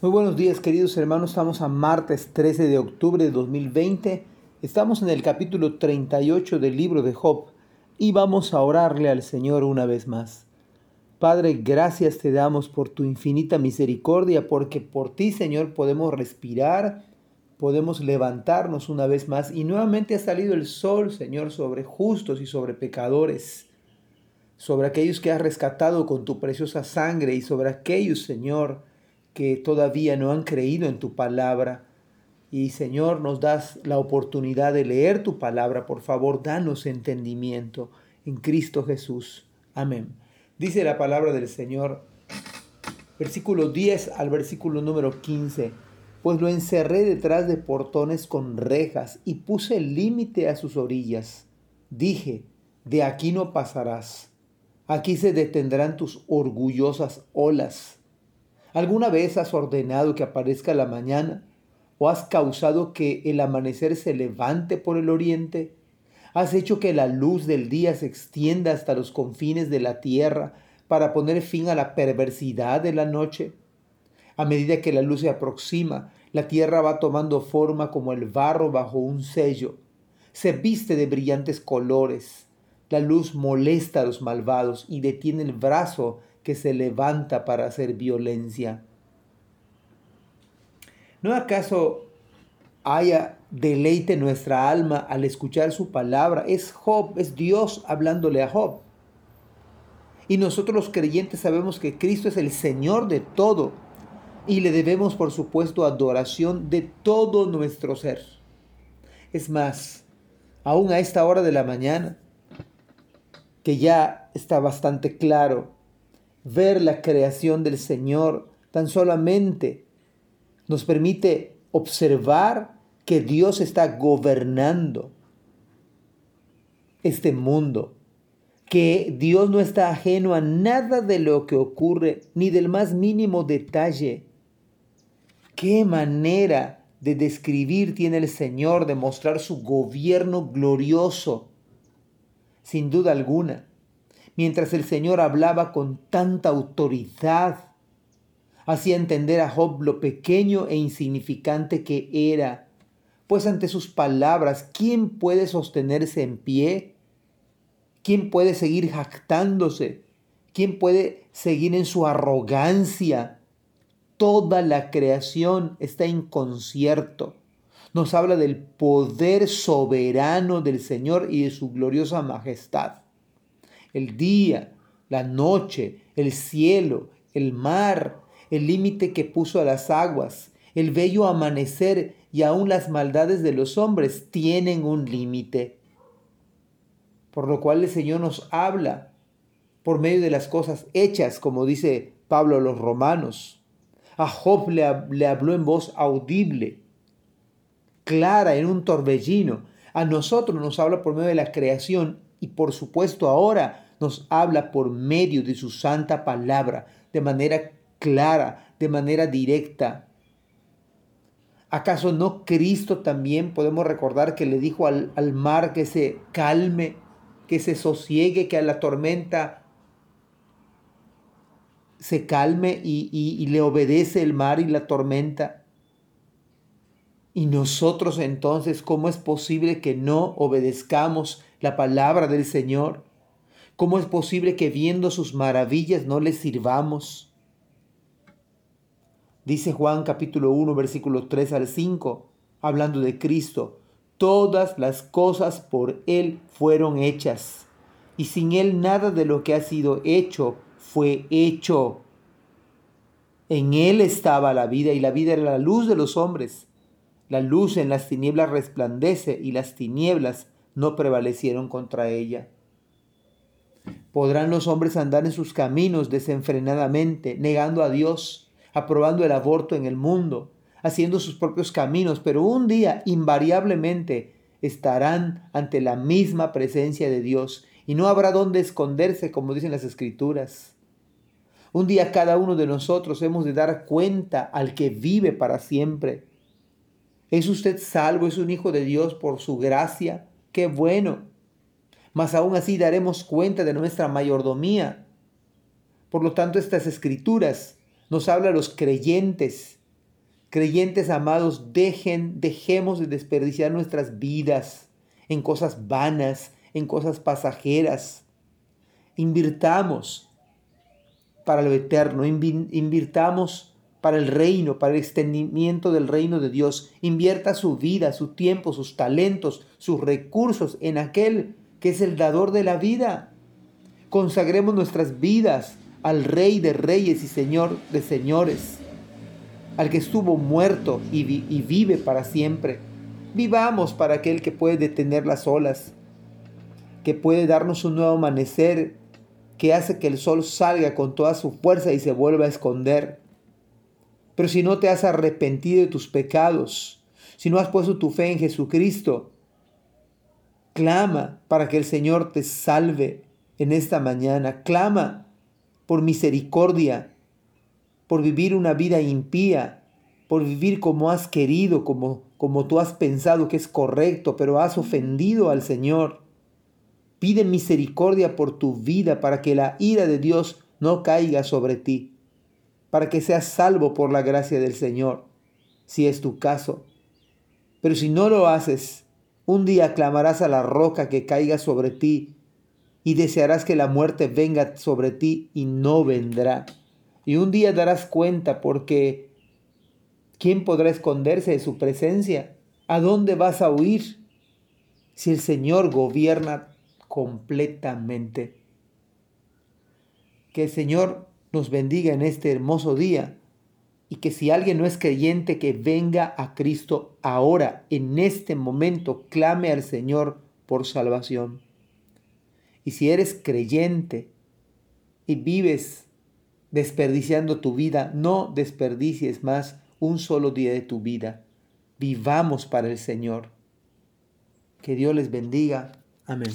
Muy buenos días queridos hermanos, estamos a martes 13 de octubre de 2020, estamos en el capítulo 38 del libro de Job y vamos a orarle al Señor una vez más. Padre, gracias te damos por tu infinita misericordia, porque por ti Señor podemos respirar, podemos levantarnos una vez más y nuevamente ha salido el sol Señor sobre justos y sobre pecadores sobre aquellos que has rescatado con tu preciosa sangre y sobre aquellos, Señor, que todavía no han creído en tu palabra. Y Señor, nos das la oportunidad de leer tu palabra. Por favor, danos entendimiento en Cristo Jesús. Amén. Dice la palabra del Señor, versículo 10 al versículo número 15. Pues lo encerré detrás de portones con rejas y puse límite a sus orillas. Dije, de aquí no pasarás. Aquí se detendrán tus orgullosas olas ¿Alguna vez has ordenado que aparezca la mañana? ¿O has causado que el amanecer se levante por el oriente? ¿Has hecho que la luz del día se extienda hasta los confines de la tierra para poner fin a la perversidad de la noche? A medida que la luz se aproxima, la tierra va tomando forma como el barro bajo un sello. Se viste de brillantes colores. La luz molesta a los malvados y detiene el brazo que se levanta para hacer violencia. ¿No acaso haya deleite nuestra alma al escuchar su palabra? Es Job, es Dios hablándole a Job. Y nosotros los creyentes sabemos que Cristo es el Señor de todo y le debemos, por supuesto, adoración de todo nuestro ser. Es más, aún a esta hora de la mañana, que ya está bastante claro ver la creación del Señor tan solamente nos permite observar que Dios está gobernando este mundo, que Dios no está ajeno a nada de lo que ocurre, ni del más mínimo detalle. Qué manera de describir tiene el Señor, de mostrar su gobierno glorioso, sin duda alguna mientras el Señor hablaba con tanta autoridad, hacía entender a Job lo pequeño e insignificante que era, pues ante sus palabras, ¿quién puede sostenerse en pie? ¿Quién puede seguir jactándose? ¿Quién puede seguir en su arrogancia? Toda la creación está en concierto. Nos habla del poder soberano del Señor y de su gloriosa majestad el día, la noche, el cielo, el mar, el límite que puso a las aguas, el bello amanecer y aún las maldades de los hombres tienen un límite. Por lo cual el Señor nos habla por medio de las cosas hechas, como dice Pablo a los romanos. A Job le, le habló en voz audible, clara, en un torbellino. A nosotros nos habla por medio de la creación y por supuesto ahora nos habla por medio de su santa palabra, de manera clara, de manera directa. ¿Acaso no Cristo también podemos recordar que le dijo al, mar que se calme, que se sosiegue, que a la tormenta se calme y, y le obedece el mar y la tormenta? Y nosotros entonces, ¿cómo es posible que no obedezcamos la palabra del Señor? ¿Cómo es posible que viendo sus maravillas no les sirvamos? Dice Juan capítulo 1 versículo 3 al 5, hablando de Cristo, todas las cosas por Él fueron hechas, y sin Él nada de lo que ha sido hecho fue hecho. En Él estaba la vida y la vida era la luz de los hombres. La luz en las tinieblas resplandece y las tinieblas no prevalecieron contra ella. ¿Podrán los hombres andar en sus caminos desenfrenadamente, negando a Dios, aprobando el aborto en el mundo, haciendo sus propios caminos, pero un día invariablemente estarán ante la misma presencia de Dios y no habrá dónde esconderse, como dicen las escrituras? Un día cada uno de nosotros hemos de dar cuenta al que vive para siempre. ¿Es usted salvo? ¿Es un hijo de Dios por su gracia? ¡Qué bueno! mas aún así daremos cuenta de nuestra mayordomía. Por lo tanto, estas escrituras nos hablan a los creyentes Creyentes amados, dejen, dejemos de desperdiciar nuestras vidas en cosas vanas, en cosas pasajeras. Invirtamos para lo eterno, invirtamos para el reino, para el extendimiento del reino de Dios. Invierta su vida, su tiempo, sus talentos, sus recursos en aquel que es el dador de la vida. Consagremos nuestras vidas al Rey de Reyes y Señor de Señores, al que estuvo muerto y, y vive para siempre. Vivamos para aquel que puede detener las olas, que puede darnos un nuevo amanecer, que hace que el sol salga con toda su fuerza y se vuelva a esconder. Pero si no te has arrepentido de tus pecados, si no has puesto tu fe en Jesucristo, clama para que el Señor te salve en esta mañana. Clama por misericordia, por vivir una vida impía, por vivir como has querido, como, como tú has pensado que es correcto, pero has ofendido al Señor. Pide misericordia por tu vida para que la ira de Dios no caiga sobre ti, para que seas salvo por la gracia del Señor, si es tu caso. Pero si no lo haces, un día clamarás a la roca que caiga sobre ti y desearás que la muerte venga sobre ti y no vendrá. Y un día darás cuenta porque ¿quién podrá esconderse de su presencia? ¿A dónde vas a huir si el Señor gobierna completamente? Que el Señor nos bendiga en este hermoso día y que si alguien no es creyente, que venga a Cristo ahora, en este momento, clame al Señor por salvación. Y si eres creyente y vives desperdiciando tu vida, no desperdicies más un solo día de tu vida. Vivamos para el Señor. Que Dios les bendiga. Amén.